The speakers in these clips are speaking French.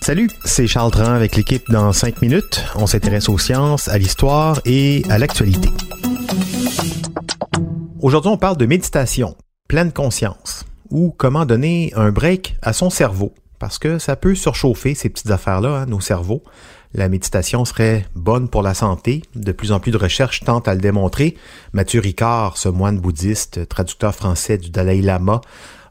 Salut, c'est Charles Tran avec l'équipe dans 5 minutes. On s'intéresse aux sciences, à l'histoire et à l'actualité. Aujourd'hui, on parle de méditation, pleine conscience, ou comment donner un break à son cerveau, parce que ça peut surchauffer ces petites affaires-là, hein, nos cerveaux. La méditation serait bonne pour la santé. De plus en plus de recherches tentent à le démontrer. Mathieu Ricard, ce moine bouddhiste, traducteur français du Dalai Lama,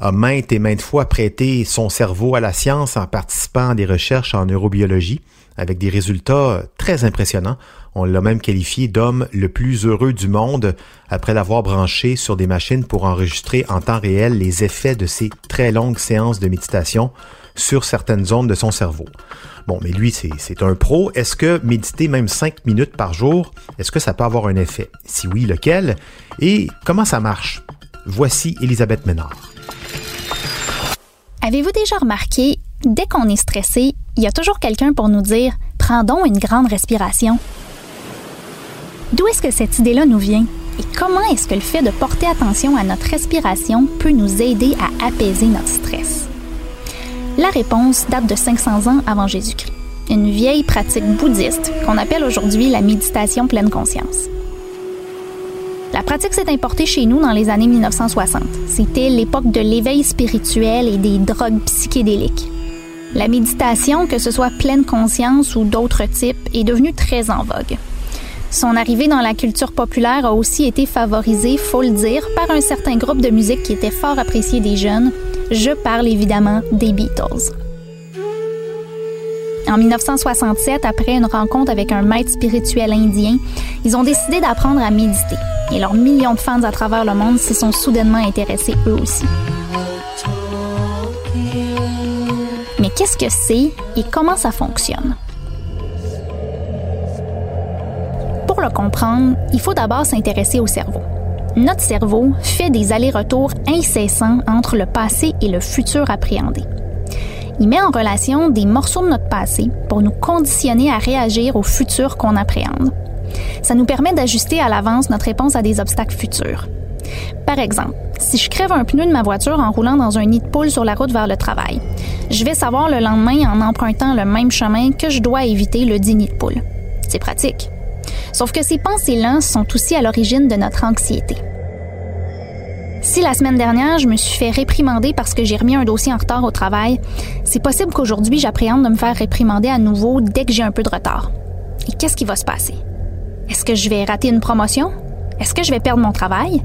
a maintes et maintes fois prêté son cerveau à la science en participant à des recherches en neurobiologie avec des résultats très impressionnants. On l'a même qualifié d'homme le plus heureux du monde après l'avoir branché sur des machines pour enregistrer en temps réel les effets de ces très longues séances de méditation sur certaines zones de son cerveau. Bon, mais lui, c'est un pro. Est-ce que méditer même cinq minutes par jour, est-ce que ça peut avoir un effet? Si oui, lequel? Et comment ça marche? Voici Elisabeth Ménard. Avez-vous déjà remarqué, dès qu'on est stressé, il y a toujours quelqu'un pour nous dire Prends donc une grande respiration? D'où est-ce que cette idée-là nous vient? Et comment est-ce que le fait de porter attention à notre respiration peut nous aider à apaiser notre stress? La réponse date de 500 ans avant Jésus-Christ, une vieille pratique bouddhiste qu'on appelle aujourd'hui la méditation pleine conscience. La pratique s'est importée chez nous dans les années 1960. C'était l'époque de l'éveil spirituel et des drogues psychédéliques. La méditation, que ce soit pleine conscience ou d'autres types, est devenue très en vogue. Son arrivée dans la culture populaire a aussi été favorisée, faut le dire, par un certain groupe de musique qui était fort apprécié des jeunes. Je parle évidemment des Beatles. En 1967, après une rencontre avec un maître spirituel indien, ils ont décidé d'apprendre à méditer. Et leurs millions de fans à travers le monde s'y sont soudainement intéressés eux aussi. Mais qu'est-ce que c'est et comment ça fonctionne? Pour le comprendre, il faut d'abord s'intéresser au cerveau. Notre cerveau fait des allers-retours incessants entre le passé et le futur appréhendé. Il met en relation des morceaux de notre passé pour nous conditionner à réagir au futur qu'on appréhende. Ça nous permet d'ajuster à l'avance notre réponse à des obstacles futurs. Par exemple, si je crève un pneu de ma voiture en roulant dans un nid de poule sur la route vers le travail, je vais savoir le lendemain en empruntant le même chemin que je dois éviter le dit nid de poule. C'est pratique. Sauf que ces pensées-là sont aussi à l'origine de notre anxiété. Si la semaine dernière, je me suis fait réprimander parce que j'ai remis un dossier en retard au travail, c'est possible qu'aujourd'hui, j'appréhende de me faire réprimander à nouveau dès que j'ai un peu de retard. Et qu'est-ce qui va se passer? Est-ce que je vais rater une promotion? Est-ce que je vais perdre mon travail?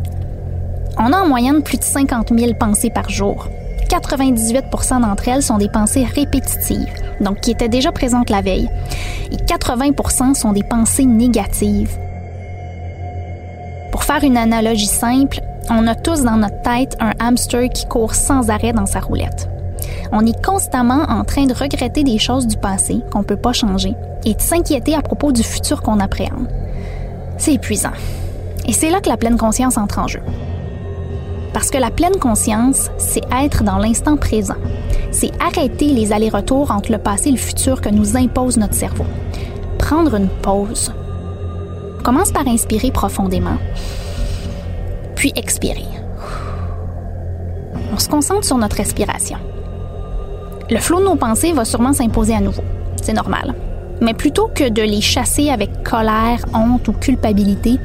On a en moyenne plus de 50 000 pensées par jour. 98% d'entre elles sont des pensées répétitives, donc qui étaient déjà présentes la veille. Et 80% sont des pensées négatives. Pour faire une analogie simple, on a tous dans notre tête un hamster qui court sans arrêt dans sa roulette. On est constamment en train de regretter des choses du passé qu'on ne peut pas changer et de s'inquiéter à propos du futur qu'on appréhende. C'est épuisant. Et c'est là que la pleine conscience entre en jeu. Parce que la pleine conscience, c'est être dans l'instant présent. C'est arrêter les allers-retours entre le passé et le futur que nous impose notre cerveau. Prendre une pause. commence par inspirer profondément puis expirer. On se concentre sur notre respiration. Le flot de nos pensées va sûrement s'imposer à nouveau. C'est normal. Mais plutôt que de les chasser avec colère, honte ou culpabilité,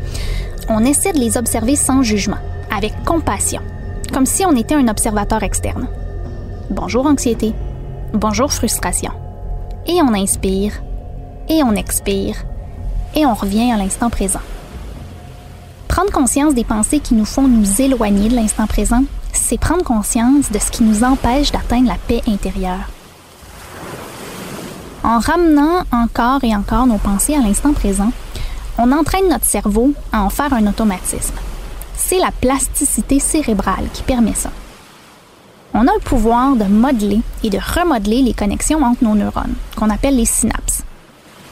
on essaie de les observer sans jugement, avec compassion, comme si on était un observateur externe. Bonjour anxiété. Bonjour frustration. Et on inspire, et on expire, et on revient à l'instant présent. Prendre conscience des pensées qui nous font nous éloigner de l'instant présent, c'est prendre conscience de ce qui nous empêche d'atteindre la paix intérieure. En ramenant encore et encore nos pensées à l'instant présent, on entraîne notre cerveau à en faire un automatisme. C'est la plasticité cérébrale qui permet ça. on a le pouvoir de modeler et de remodeler les connexions entre nos neurones, qu'on appelle les synapses.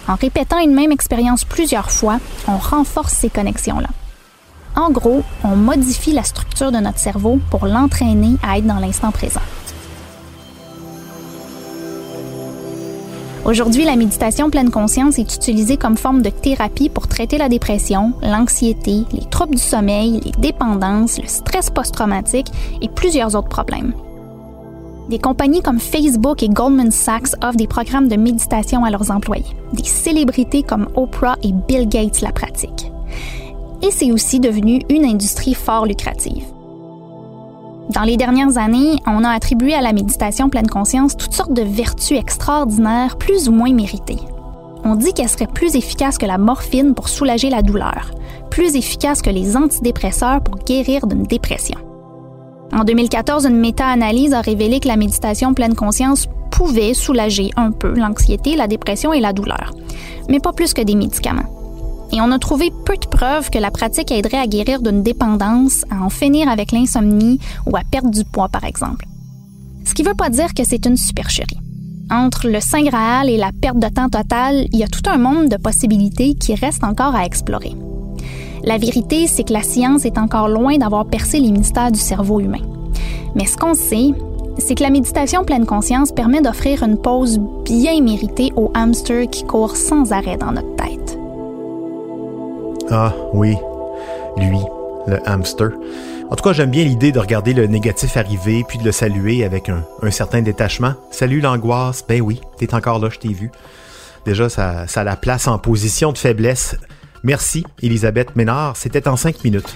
En répétant une même expérience plusieurs fois, on renforce ces connexions-là. En gros, on modifie la structure de notre cerveau pour l'entraîner à être dans l'instant présent. Aujourd'hui, la méditation pleine conscience est utilisée comme forme de thérapie pour traiter la dépression, l'anxiété, les troubles du sommeil, les dépendances, le stress post-traumatique et plusieurs autres problèmes. Des compagnies comme Facebook et Goldman Sachs offrent des programmes de méditation à leurs employés. Des célébrités comme Oprah et Bill Gates la pratiquent. Et c'est aussi devenu une industrie fort lucrative. Dans les dernières années, on a attribué à la méditation pleine conscience toutes sortes de vertus extraordinaires plus ou moins méritées. On dit qu'elle serait plus efficace que la morphine pour soulager la douleur, plus efficace que les antidépresseurs pour guérir d'une dépression. En 2014, une méta-analyse a révélé que la méditation pleine conscience pouvait soulager un peu l'anxiété, la dépression et la douleur, mais pas plus que des médicaments et on a trouvé peu de preuves que la pratique aiderait à guérir d'une dépendance, à en finir avec l'insomnie ou à perdre du poids, par exemple. Ce qui ne veut pas dire que c'est une supercherie. Entre le Saint Graal et la perte de temps totale, il y a tout un monde de possibilités qui reste encore à explorer. La vérité, c'est que la science est encore loin d'avoir percé les mystères du cerveau humain. Mais ce qu'on sait, c'est que la méditation pleine conscience permet d'offrir une pause bien méritée aux hamsters qui courent sans arrêt dans notre tête. Ah oui, lui, le hamster. En tout cas, j'aime bien l'idée de regarder le négatif arriver puis de le saluer avec un, certain détachement. Salut l'angoisse, ben oui, t'es encore là, je t'ai vu. Déjà, ça, ça la place en position de faiblesse. Merci, Elisabeth Ménard, c'était en cinq minutes.